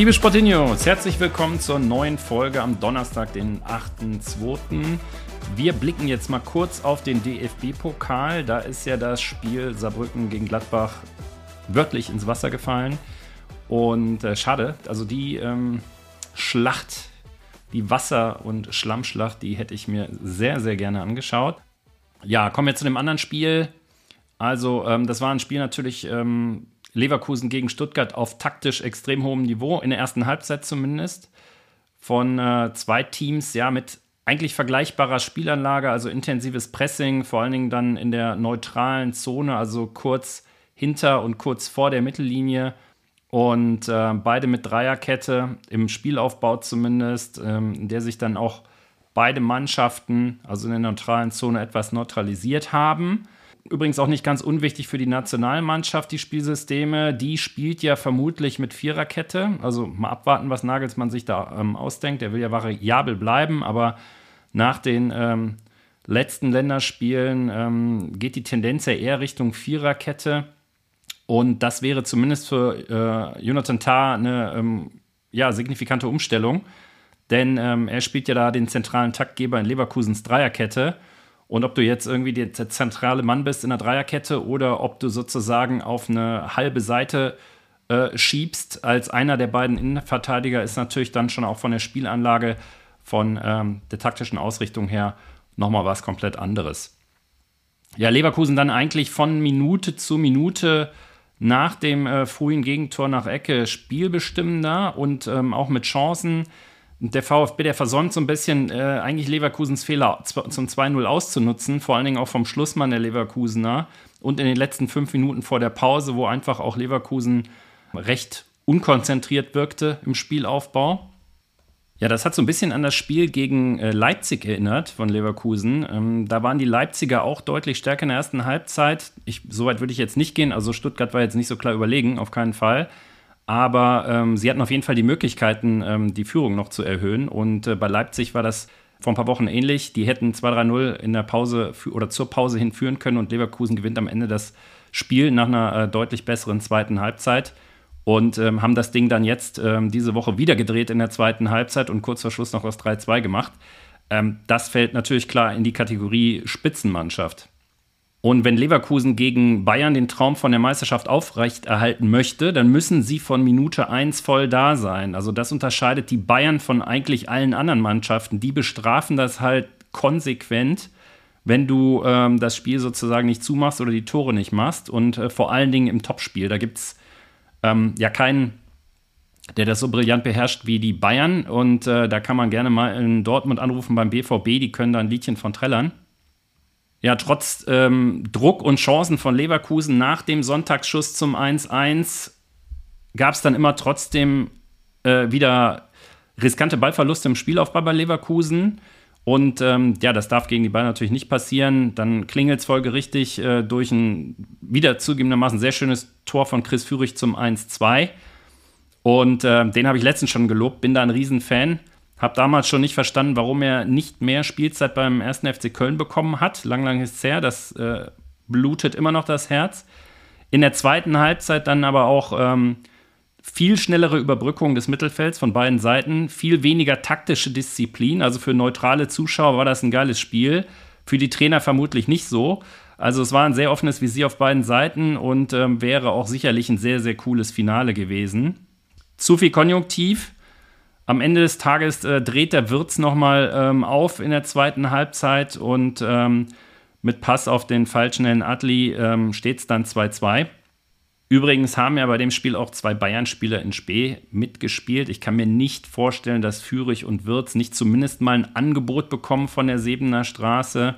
Liebe Sportinios, herzlich willkommen zur neuen Folge am Donnerstag, den 8.2. Wir blicken jetzt mal kurz auf den DFB-Pokal. Da ist ja das Spiel Saarbrücken gegen Gladbach wörtlich ins Wasser gefallen. Und äh, schade, also die ähm, Schlacht, die Wasser- und Schlammschlacht, die hätte ich mir sehr, sehr gerne angeschaut. Ja, kommen wir zu dem anderen Spiel. Also, ähm, das war ein Spiel natürlich ähm, Leverkusen gegen Stuttgart auf taktisch extrem hohem Niveau, in der ersten Halbzeit zumindest. Von äh, zwei Teams, ja, mit eigentlich vergleichbarer Spielanlage, also intensives Pressing, vor allen Dingen dann in der neutralen Zone, also kurz hinter und kurz vor der Mittellinie. Und äh, beide mit Dreierkette, im Spielaufbau zumindest, ähm, in der sich dann auch beide Mannschaften, also in der neutralen Zone, etwas neutralisiert haben. Übrigens auch nicht ganz unwichtig für die Nationalmannschaft, die Spielsysteme. Die spielt ja vermutlich mit Viererkette. Also mal abwarten, was Nagelsmann sich da ähm, ausdenkt. Er will ja variabel bleiben, aber nach den ähm, letzten Länderspielen ähm, geht die Tendenz ja eher Richtung Viererkette. Und das wäre zumindest für äh, Jonathan Tah eine ähm, ja, signifikante Umstellung. Denn ähm, er spielt ja da den zentralen Taktgeber in Leverkusens Dreierkette. Und ob du jetzt irgendwie der zentrale Mann bist in der Dreierkette oder ob du sozusagen auf eine halbe Seite äh, schiebst als einer der beiden Innenverteidiger, ist natürlich dann schon auch von der Spielanlage, von ähm, der taktischen Ausrichtung her nochmal was komplett anderes. Ja, Leverkusen dann eigentlich von Minute zu Minute nach dem äh, frühen Gegentor nach Ecke spielbestimmender und ähm, auch mit Chancen der VfB, der versäumt so ein bisschen äh, eigentlich Leverkusens Fehler zum 2-0 auszunutzen, vor allen Dingen auch vom Schlussmann der Leverkusener und in den letzten fünf Minuten vor der Pause, wo einfach auch Leverkusen recht unkonzentriert wirkte im Spielaufbau. Ja, das hat so ein bisschen an das Spiel gegen äh, Leipzig erinnert von Leverkusen. Ähm, da waren die Leipziger auch deutlich stärker in der ersten Halbzeit. Ich, so weit würde ich jetzt nicht gehen. Also Stuttgart war jetzt nicht so klar überlegen, auf keinen Fall aber ähm, sie hatten auf jeden Fall die Möglichkeiten, ähm, die Führung noch zu erhöhen. Und äh, bei Leipzig war das vor ein paar Wochen ähnlich. Die hätten 2-3-0 in der Pause oder zur Pause hinführen können und Leverkusen gewinnt am Ende das Spiel nach einer äh, deutlich besseren zweiten Halbzeit und ähm, haben das Ding dann jetzt ähm, diese Woche wieder gedreht in der zweiten Halbzeit und kurz vor Schluss noch aus 3-2 gemacht. Ähm, das fällt natürlich klar in die Kategorie Spitzenmannschaft. Und wenn Leverkusen gegen Bayern den Traum von der Meisterschaft aufrechterhalten möchte, dann müssen sie von Minute 1 voll da sein. Also das unterscheidet die Bayern von eigentlich allen anderen Mannschaften. Die bestrafen das halt konsequent, wenn du ähm, das Spiel sozusagen nicht zumachst oder die Tore nicht machst. Und äh, vor allen Dingen im Topspiel. Da gibt es ähm, ja keinen, der das so brillant beherrscht wie die Bayern. Und äh, da kann man gerne mal in Dortmund anrufen beim BVB. Die können da ein Liedchen von trällern ja, trotz ähm, Druck und Chancen von Leverkusen nach dem Sonntagsschuss zum 1-1 gab es dann immer trotzdem äh, wieder riskante Ballverluste im Spielaufbau bei Leverkusen. Und ähm, ja, das darf gegen die Bayern natürlich nicht passieren. Dann klingelt es folgerichtig äh, durch ein wieder zugegebenermaßen sehr schönes Tor von Chris Führig zum 1-2. Und äh, den habe ich letztens schon gelobt, bin da ein Riesenfan. Hab damals schon nicht verstanden, warum er nicht mehr Spielzeit beim 1. FC Köln bekommen hat. Lang, lang ist es her. Das äh, blutet immer noch das Herz. In der zweiten Halbzeit dann aber auch ähm, viel schnellere Überbrückung des Mittelfelds von beiden Seiten, viel weniger taktische Disziplin. Also für neutrale Zuschauer war das ein geiles Spiel. Für die Trainer vermutlich nicht so. Also es war ein sehr offenes Visier auf beiden Seiten und ähm, wäre auch sicherlich ein sehr, sehr cooles Finale gewesen. Zu viel Konjunktiv am Ende des Tages äh, dreht der Wirtz nochmal ähm, auf in der zweiten Halbzeit und ähm, mit Pass auf den falschen Adli ähm, steht es dann 2-2. Übrigens haben ja bei dem Spiel auch zwei Bayern-Spieler in Spee mitgespielt. Ich kann mir nicht vorstellen, dass Fürich und Wirtz nicht zumindest mal ein Angebot bekommen von der Sebener Straße.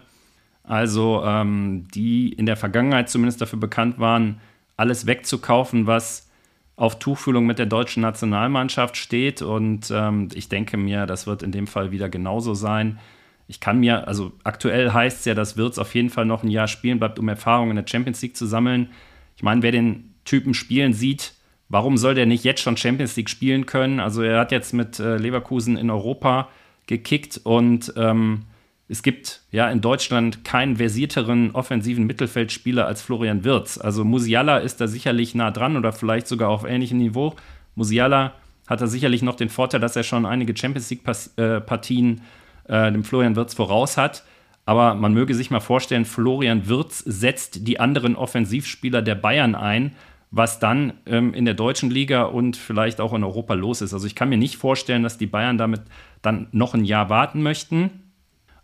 Also ähm, die in der Vergangenheit zumindest dafür bekannt waren, alles wegzukaufen, was auf Tuchfühlung mit der deutschen Nationalmannschaft steht. Und ähm, ich denke mir, das wird in dem Fall wieder genauso sein. Ich kann mir, also aktuell heißt es ja, dass Wirtz auf jeden Fall noch ein Jahr spielen bleibt, um Erfahrungen in der Champions League zu sammeln. Ich meine, wer den Typen spielen sieht, warum soll der nicht jetzt schon Champions League spielen können? Also er hat jetzt mit äh, Leverkusen in Europa gekickt und ähm, es gibt ja in Deutschland keinen versierteren offensiven Mittelfeldspieler als Florian Wirz. Also Musiala ist da sicherlich nah dran oder vielleicht sogar auf ähnlichem Niveau. Musiala hat da sicherlich noch den Vorteil, dass er schon einige Champions League-Partien äh, äh, dem Florian Wirz voraus hat. Aber man möge sich mal vorstellen, Florian Wirz setzt die anderen Offensivspieler der Bayern ein, was dann ähm, in der deutschen Liga und vielleicht auch in Europa los ist. Also ich kann mir nicht vorstellen, dass die Bayern damit dann noch ein Jahr warten möchten.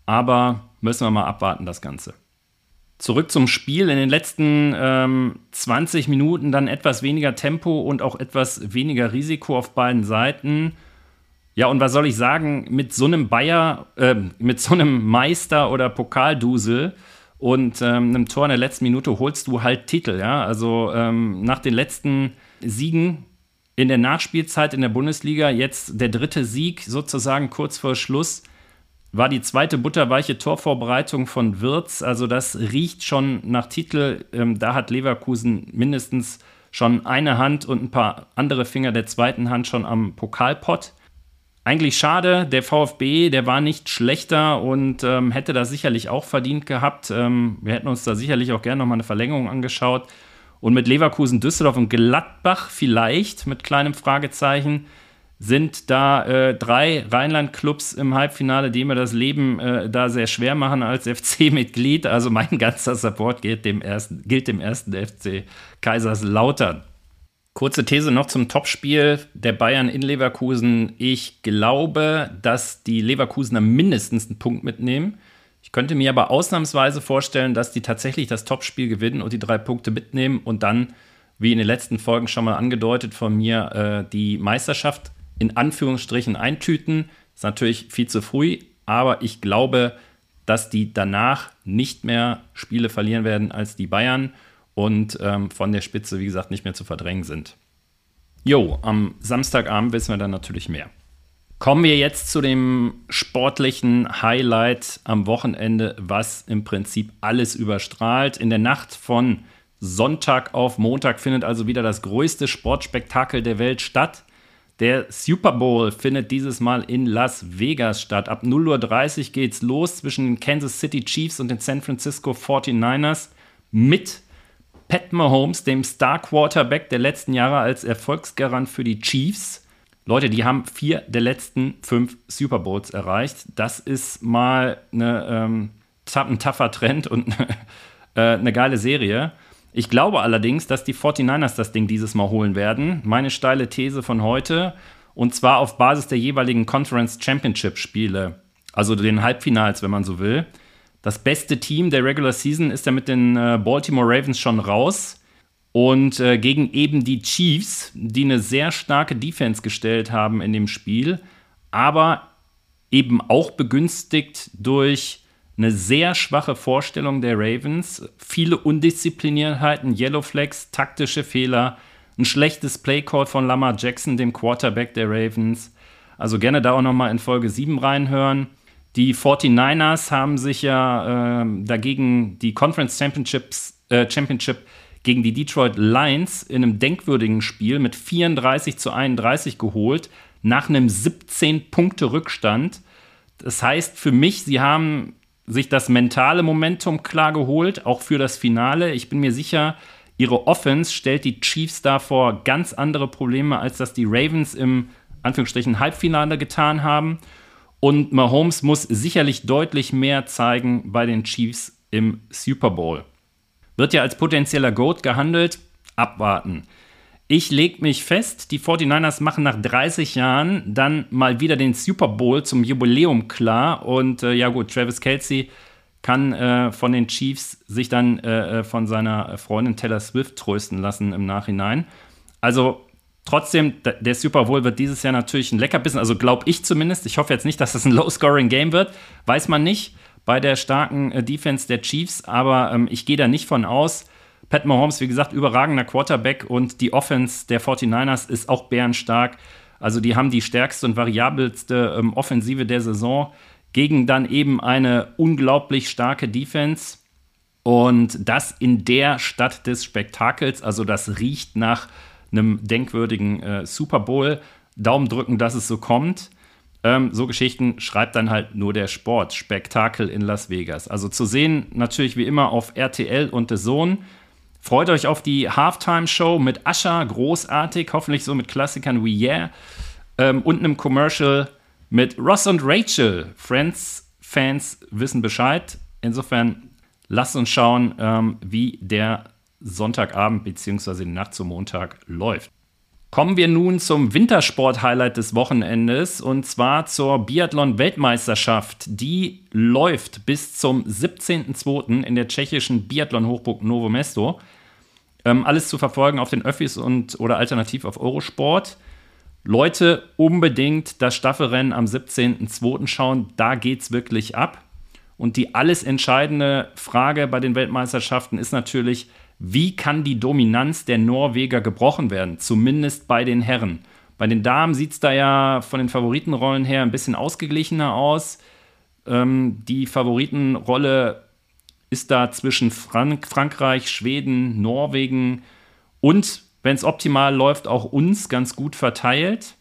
Aber müssen wir mal abwarten, das Ganze. Zurück zum Spiel. In den letzten ähm, 20 Minuten dann etwas weniger Tempo und auch etwas weniger Risiko auf beiden Seiten. Ja, und was soll ich sagen, mit so einem Bayer, äh, mit so einem Meister oder Pokaldusel und ähm, einem Tor in der letzten Minute holst du halt Titel, ja. Also ähm, nach den letzten Siegen in der Nachspielzeit in der Bundesliga, jetzt der dritte Sieg sozusagen kurz vor Schluss, war die zweite butterweiche Torvorbereitung von Wirtz. Also das riecht schon nach Titel. Ähm, da hat Leverkusen mindestens schon eine Hand und ein paar andere Finger der zweiten Hand schon am Pokalpott. Eigentlich schade, der VfB, der war nicht schlechter und ähm, hätte da sicherlich auch verdient gehabt. Ähm, wir hätten uns da sicherlich auch gerne nochmal eine Verlängerung angeschaut. Und mit Leverkusen, Düsseldorf und Gladbach vielleicht mit kleinem Fragezeichen sind da äh, drei Rheinland-Clubs im Halbfinale, die mir das Leben äh, da sehr schwer machen als FC-Mitglied. Also mein ganzer Support gilt dem ersten, gilt dem ersten FC Kaiserslautern. Kurze These noch zum Topspiel der Bayern in Leverkusen. Ich glaube, dass die Leverkusener mindestens einen Punkt mitnehmen. Ich könnte mir aber ausnahmsweise vorstellen, dass die tatsächlich das Topspiel gewinnen und die drei Punkte mitnehmen und dann, wie in den letzten Folgen schon mal angedeutet von mir, äh, die Meisterschaft in Anführungsstrichen eintüten. Ist natürlich viel zu früh, aber ich glaube, dass die danach nicht mehr Spiele verlieren werden als die Bayern und ähm, von der Spitze, wie gesagt, nicht mehr zu verdrängen sind. Jo, am Samstagabend wissen wir dann natürlich mehr. Kommen wir jetzt zu dem sportlichen Highlight am Wochenende, was im Prinzip alles überstrahlt. In der Nacht von Sonntag auf Montag findet also wieder das größte Sportspektakel der Welt statt. Der Super Bowl findet dieses Mal in Las Vegas statt. Ab 0.30 Uhr geht's los zwischen den Kansas City Chiefs und den San Francisco 49ers mit Pat Mahomes, dem Star Quarterback der letzten Jahre als Erfolgsgarant für die Chiefs. Leute, die haben vier der letzten fünf Super Bowls erreicht. Das ist mal eine, ähm, ein tougher Trend und äh, eine geile Serie. Ich glaube allerdings, dass die 49ers das Ding dieses Mal holen werden. Meine steile These von heute. Und zwar auf Basis der jeweiligen Conference Championship Spiele. Also den Halbfinals, wenn man so will. Das beste Team der Regular Season ist ja mit den äh, Baltimore Ravens schon raus. Und äh, gegen eben die Chiefs, die eine sehr starke Defense gestellt haben in dem Spiel, aber eben auch begünstigt durch eine sehr schwache Vorstellung der Ravens, viele Undiszipliniertheiten, Yellow Flags, taktische Fehler, ein schlechtes Playcall von Lamar Jackson, dem Quarterback der Ravens. Also gerne da auch nochmal in Folge 7 reinhören. Die 49ers haben sich ja äh, dagegen die Conference Championships, äh, Championship gegen die Detroit Lions in einem denkwürdigen Spiel mit 34 zu 31 geholt, nach einem 17-Punkte-Rückstand. Das heißt für mich, sie haben sich das mentale Momentum klar geholt, auch für das Finale. Ich bin mir sicher, ihre Offense stellt die Chiefs da vor ganz andere Probleme, als das die Ravens im Anführungsstrichen Halbfinale getan haben. Und Mahomes muss sicherlich deutlich mehr zeigen bei den Chiefs im Super Bowl. Wird ja als potenzieller Goat gehandelt. Abwarten. Ich lege mich fest, die 49ers machen nach 30 Jahren dann mal wieder den Super Bowl zum Jubiläum klar. Und äh, ja gut, Travis Kelsey kann äh, von den Chiefs sich dann äh, äh von seiner Freundin Taylor Swift trösten lassen im Nachhinein. Also trotzdem, der Super Bowl wird dieses Jahr natürlich ein Leckerbissen, also glaube ich zumindest. Ich hoffe jetzt nicht, dass das ein Low-Scoring-Game wird, weiß man nicht bei der starken äh, Defense der Chiefs, aber ähm, ich gehe da nicht von aus. Pat Mahomes, wie gesagt, überragender Quarterback und die Offense der 49ers ist auch bärenstark. Also die haben die stärkste und variabelste ähm, Offensive der Saison gegen dann eben eine unglaublich starke Defense. Und das in der Stadt des Spektakels, also das riecht nach einem denkwürdigen äh, Super Bowl. Daumen drücken, dass es so kommt. Ähm, so Geschichten schreibt dann halt nur der Sport. Spektakel in Las Vegas. Also zu sehen natürlich wie immer auf RTL und The Zone. Freut euch auf die Halftime-Show mit Ascha, großartig, hoffentlich so mit Klassikern wie Yeah. Ähm, und einem Commercial mit Ross und Rachel. Friends-Fans wissen Bescheid. Insofern lasst uns schauen, ähm, wie der Sonntagabend bzw. die Nacht zum Montag läuft. Kommen wir nun zum Wintersport-Highlight des Wochenendes und zwar zur Biathlon-Weltmeisterschaft. Die läuft bis zum 17.02. in der tschechischen Biathlon-Hochburg Novo Mesto. Ähm, alles zu verfolgen auf den Öffis und oder alternativ auf Eurosport. Leute, unbedingt das Staffelrennen am 17.02. schauen, da geht es wirklich ab. Und die alles entscheidende Frage bei den Weltmeisterschaften ist natürlich, wie kann die Dominanz der Norweger gebrochen werden, zumindest bei den Herren. Bei den Damen sieht es da ja von den Favoritenrollen her ein bisschen ausgeglichener aus. Ähm, die Favoritenrolle ist da zwischen Frank Frankreich, Schweden, Norwegen und, wenn es optimal läuft, auch uns ganz gut verteilt.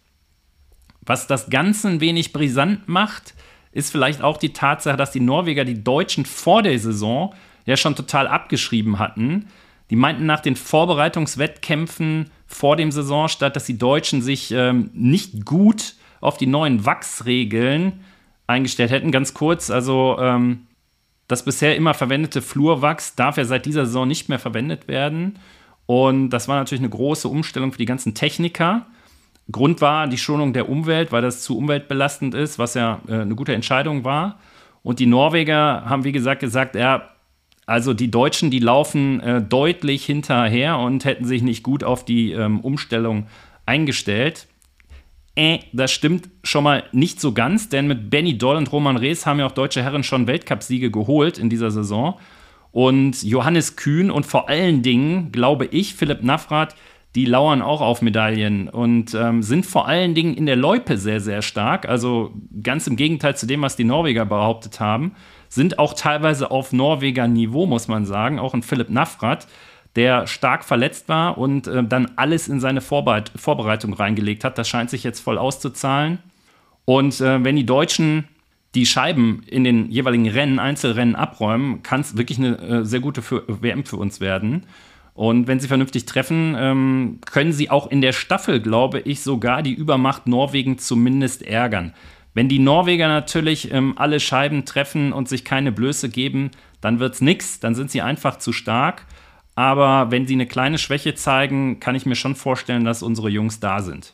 Was das Ganze ein wenig brisant macht, ist vielleicht auch die Tatsache, dass die Norweger die Deutschen vor der Saison ja schon total abgeschrieben hatten. Die meinten nach den Vorbereitungswettkämpfen vor dem Saisonstart, dass die Deutschen sich ähm, nicht gut auf die neuen Wachsregeln eingestellt hätten. Ganz kurz, also ähm, das bisher immer verwendete Flurwachs darf ja seit dieser Saison nicht mehr verwendet werden. Und das war natürlich eine große Umstellung für die ganzen Techniker. Grund war die Schonung der Umwelt, weil das zu umweltbelastend ist, was ja äh, eine gute Entscheidung war. Und die Norweger haben, wie gesagt, gesagt, ja, also die Deutschen, die laufen äh, deutlich hinterher und hätten sich nicht gut auf die ähm, Umstellung eingestellt. Äh, das stimmt schon mal nicht so ganz, denn mit Benny Doll und Roman Rees haben ja auch deutsche Herren schon Weltcupsiege geholt in dieser Saison. Und Johannes Kühn und vor allen Dingen, glaube ich, Philipp Navrat, die lauern auch auf Medaillen und ähm, sind vor allen Dingen in der Loipe sehr, sehr stark. Also ganz im Gegenteil zu dem, was die Norweger behauptet haben sind auch teilweise auf Norweger Niveau, muss man sagen. Auch ein Philipp Navrat, der stark verletzt war und äh, dann alles in seine Vorbeit Vorbereitung reingelegt hat. Das scheint sich jetzt voll auszuzahlen. Und äh, wenn die Deutschen die Scheiben in den jeweiligen Rennen, Einzelrennen abräumen, kann es wirklich eine äh, sehr gute für, WM für uns werden. Und wenn sie vernünftig treffen, ähm, können sie auch in der Staffel, glaube ich, sogar die Übermacht Norwegen zumindest ärgern. Wenn die Norweger natürlich ähm, alle Scheiben treffen und sich keine Blöße geben, dann wird es nichts, dann sind sie einfach zu stark. Aber wenn sie eine kleine Schwäche zeigen, kann ich mir schon vorstellen, dass unsere Jungs da sind.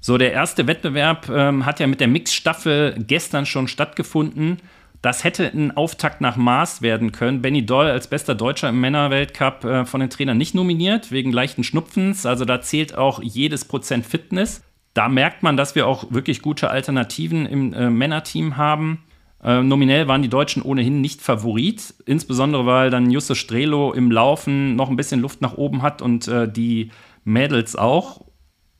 So, der erste Wettbewerb ähm, hat ja mit der Mix-Staffel gestern schon stattgefunden. Das hätte ein Auftakt nach Maß werden können. Benny Doll als bester Deutscher im Männerweltcup äh, von den Trainern nicht nominiert, wegen leichten Schnupfens. Also da zählt auch jedes Prozent Fitness da merkt man, dass wir auch wirklich gute Alternativen im äh, Männerteam haben. Äh, nominell waren die Deutschen ohnehin nicht Favorit, insbesondere weil dann Justus Strelo im Laufen noch ein bisschen Luft nach oben hat und äh, die Mädels auch.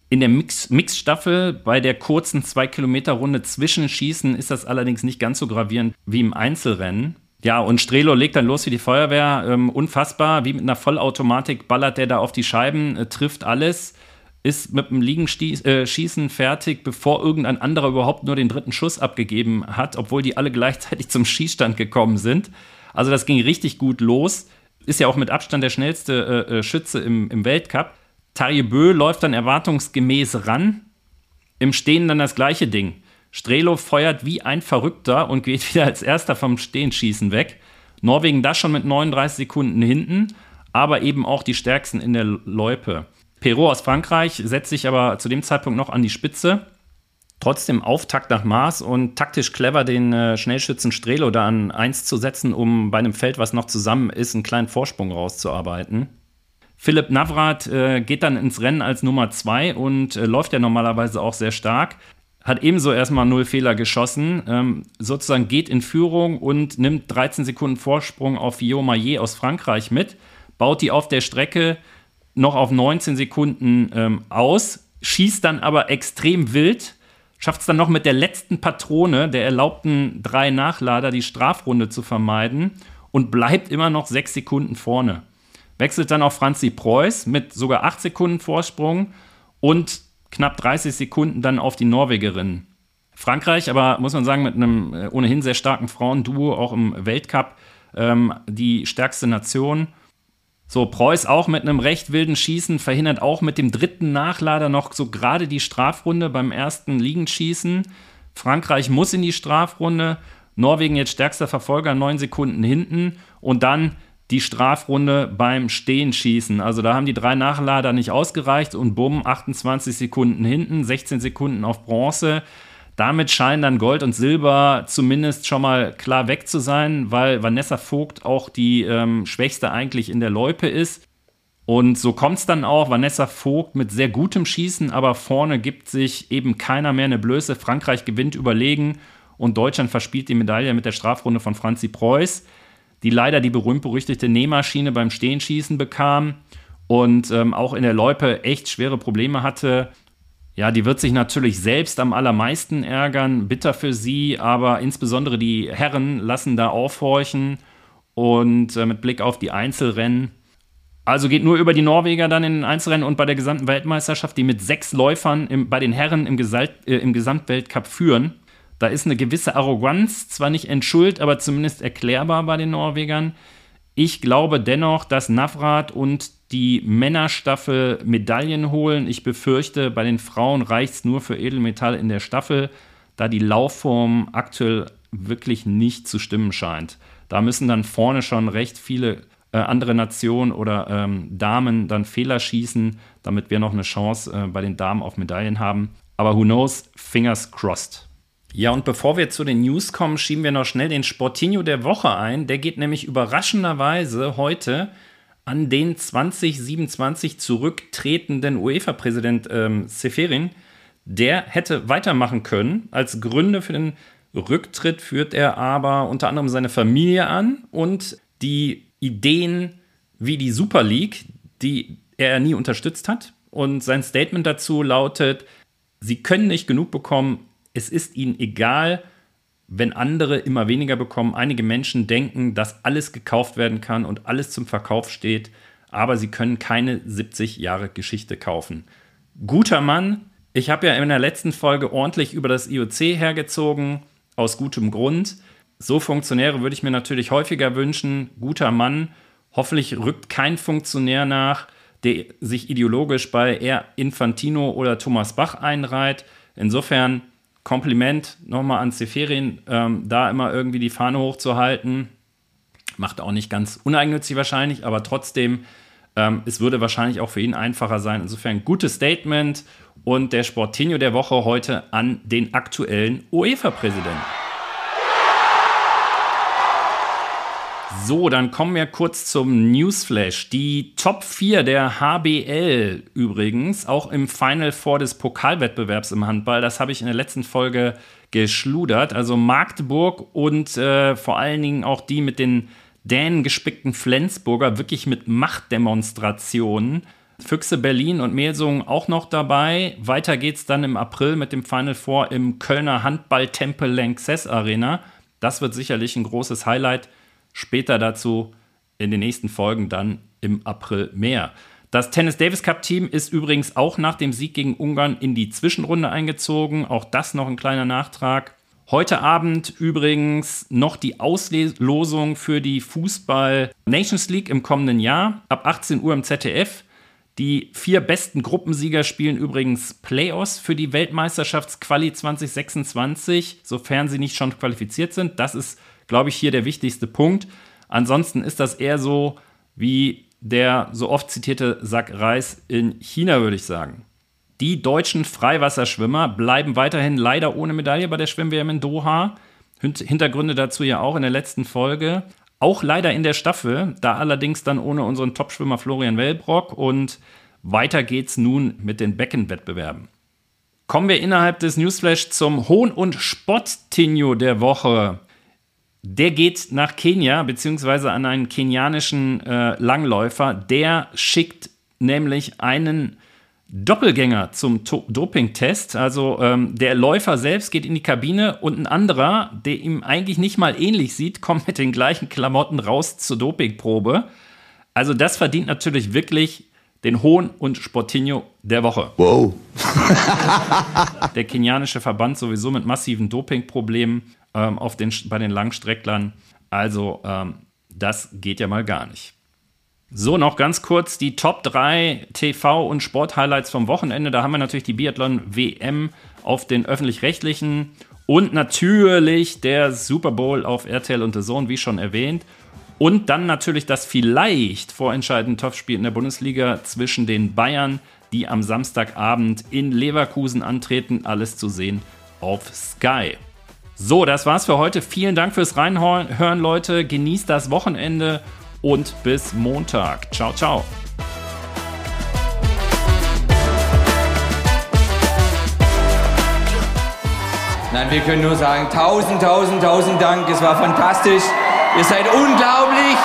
In der Mix Mixstaffel bei der kurzen 2-Kilometer-Runde Zwischenschießen ist das allerdings nicht ganz so gravierend wie im Einzelrennen. Ja, und Strelo legt dann los wie die Feuerwehr. Ähm, unfassbar, wie mit einer Vollautomatik ballert der da auf die Scheiben, äh, trifft alles ist mit dem Liegenschießen äh, fertig, bevor irgendein anderer überhaupt nur den dritten Schuss abgegeben hat, obwohl die alle gleichzeitig zum Schießstand gekommen sind. Also das ging richtig gut los. Ist ja auch mit Abstand der schnellste äh, äh Schütze im, im Weltcup. Tarje Bö läuft dann erwartungsgemäß ran. Im Stehen dann das gleiche Ding. Strelo feuert wie ein Verrückter und geht wieder als erster vom Stehenschießen weg. Norwegen das schon mit 39 Sekunden hinten, aber eben auch die stärksten in der Loipe. Perrault aus Frankreich setzt sich aber zu dem Zeitpunkt noch an die Spitze. Trotzdem Auftakt nach Maß und taktisch clever den äh, Schnellschützen Strelo da an 1 zu setzen, um bei einem Feld, was noch zusammen ist, einen kleinen Vorsprung rauszuarbeiten. Philipp Navrat äh, geht dann ins Rennen als Nummer 2 und äh, läuft ja normalerweise auch sehr stark. Hat ebenso erstmal null Fehler geschossen, ähm, sozusagen geht in Führung und nimmt 13 Sekunden Vorsprung auf Guillaume Maillet aus Frankreich mit baut die auf der Strecke noch auf 19 Sekunden ähm, aus, schießt dann aber extrem wild, schafft es dann noch mit der letzten Patrone der erlaubten drei Nachlader die Strafrunde zu vermeiden und bleibt immer noch sechs Sekunden vorne. Wechselt dann auf Franzi Preuß mit sogar acht Sekunden Vorsprung und knapp 30 Sekunden dann auf die Norwegerin. Frankreich, aber muss man sagen, mit einem äh, ohnehin sehr starken Frauenduo, auch im Weltcup, ähm, die stärkste Nation. So, Preuß auch mit einem recht wilden Schießen, verhindert auch mit dem dritten Nachlader noch so gerade die Strafrunde beim ersten Liegenschießen. Frankreich muss in die Strafrunde. Norwegen jetzt stärkster Verfolger, neun Sekunden hinten. Und dann die Strafrunde beim Stehenschießen. Also da haben die drei Nachlader nicht ausgereicht und bumm, 28 Sekunden hinten, 16 Sekunden auf Bronze. Damit scheinen dann Gold und Silber zumindest schon mal klar weg zu sein, weil Vanessa Vogt auch die ähm, Schwächste eigentlich in der Loipe ist. Und so kommt es dann auch. Vanessa Vogt mit sehr gutem Schießen, aber vorne gibt sich eben keiner mehr eine Blöße. Frankreich gewinnt überlegen und Deutschland verspielt die Medaille mit der Strafrunde von Franzi Preuß, die leider die berühmt-berüchtigte Nähmaschine beim Stehenschießen bekam und ähm, auch in der Loipe echt schwere Probleme hatte. Ja, die wird sich natürlich selbst am allermeisten ärgern, bitter für sie, aber insbesondere die Herren lassen da aufhorchen und äh, mit Blick auf die Einzelrennen. Also geht nur über die Norweger dann in den Einzelrennen und bei der gesamten Weltmeisterschaft, die mit sechs Läufern im, bei den Herren im, Gesalt, äh, im Gesamtweltcup führen. Da ist eine gewisse Arroganz, zwar nicht entschuldigt, aber zumindest erklärbar bei den Norwegern. Ich glaube dennoch, dass Navrat und die Männerstaffel Medaillen holen. Ich befürchte, bei den Frauen reicht es nur für Edelmetall in der Staffel, da die Laufform aktuell wirklich nicht zu stimmen scheint. Da müssen dann vorne schon recht viele äh, andere Nationen oder ähm, Damen dann Fehler schießen, damit wir noch eine Chance äh, bei den Damen auf Medaillen haben. Aber who knows, fingers crossed. Ja, und bevor wir zu den News kommen, schieben wir noch schnell den Sportinho der Woche ein. Der geht nämlich überraschenderweise heute an den 2027 zurücktretenden UEFA-Präsident ähm, Seferin. Der hätte weitermachen können. Als Gründe für den Rücktritt führt er aber unter anderem seine Familie an und die Ideen wie die Super League, die er nie unterstützt hat. Und sein Statement dazu lautet, sie können nicht genug bekommen, es ist ihnen egal, wenn andere immer weniger bekommen. Einige Menschen denken, dass alles gekauft werden kann und alles zum Verkauf steht, aber sie können keine 70 Jahre Geschichte kaufen. Guter Mann, ich habe ja in der letzten Folge ordentlich über das IOC hergezogen, aus gutem Grund. So Funktionäre würde ich mir natürlich häufiger wünschen. Guter Mann, hoffentlich rückt kein Funktionär nach, der sich ideologisch bei eher Infantino oder Thomas Bach einreiht. Insofern Kompliment nochmal an Seferin, ähm, da immer irgendwie die Fahne hochzuhalten. Macht auch nicht ganz uneigennützig wahrscheinlich, aber trotzdem, ähm, es würde wahrscheinlich auch für ihn einfacher sein. Insofern gutes Statement und der Sportinho der Woche heute an den aktuellen UEFA-Präsidenten. So, dann kommen wir kurz zum Newsflash. Die Top 4 der HBL übrigens, auch im Final Four des Pokalwettbewerbs im Handball, das habe ich in der letzten Folge geschludert. Also Magdeburg und äh, vor allen Dingen auch die mit den Dänen gespickten Flensburger, wirklich mit Machtdemonstrationen. Füchse Berlin und Melsungen auch noch dabei. Weiter geht's dann im April mit dem Final Four im Kölner Handball-Tempel Lanxess Arena. Das wird sicherlich ein großes Highlight Später dazu in den nächsten Folgen dann im April mehr. Das Tennis Davis Cup Team ist übrigens auch nach dem Sieg gegen Ungarn in die Zwischenrunde eingezogen. Auch das noch ein kleiner Nachtrag. Heute Abend übrigens noch die Auslosung für die Fußball Nations League im kommenden Jahr. Ab 18 Uhr im ZDF. Die vier besten Gruppensieger spielen übrigens Playoffs für die Weltmeisterschaftsquali 2026, sofern sie nicht schon qualifiziert sind. Das ist glaube ich, hier der wichtigste Punkt. Ansonsten ist das eher so wie der so oft zitierte Sack Reis in China, würde ich sagen. Die deutschen Freiwasserschwimmer bleiben weiterhin leider ohne Medaille bei der Schwimm-WM in Doha. Hintergründe dazu ja auch in der letzten Folge. Auch leider in der Staffel, da allerdings dann ohne unseren Topschwimmer Florian Wellbrock. Und weiter geht's nun mit den Beckenwettbewerben. Kommen wir innerhalb des Newsflash zum Hohn- und Spott-Tinio der Woche. Der geht nach Kenia, beziehungsweise an einen kenianischen äh, Langläufer. Der schickt nämlich einen Doppelgänger zum Dopingtest. Also ähm, der Läufer selbst geht in die Kabine und ein anderer, der ihm eigentlich nicht mal ähnlich sieht, kommt mit den gleichen Klamotten raus zur Dopingprobe. Also das verdient natürlich wirklich den Hohn und Sportinho der Woche. Wow. der kenianische Verband sowieso mit massiven Dopingproblemen ähm, auf den, bei den Langstrecklern. Also ähm, das geht ja mal gar nicht. So, noch ganz kurz die Top 3 TV- und Sporthighlights vom Wochenende. Da haben wir natürlich die Biathlon-WM auf den öffentlich-rechtlichen und natürlich der Super Bowl auf RTL und The Zone, wie schon erwähnt. Und dann natürlich das vielleicht vorentscheidende Topspiel in der Bundesliga zwischen den Bayern, die am Samstagabend in Leverkusen antreten. Alles zu sehen auf Sky. So, das war's für heute. Vielen Dank fürs Reinhören, Leute. Genießt das Wochenende und bis Montag. Ciao, ciao. Nein, wir können nur sagen, tausend, tausend, tausend Dank. Es war fantastisch. Ihr seid unglaublich.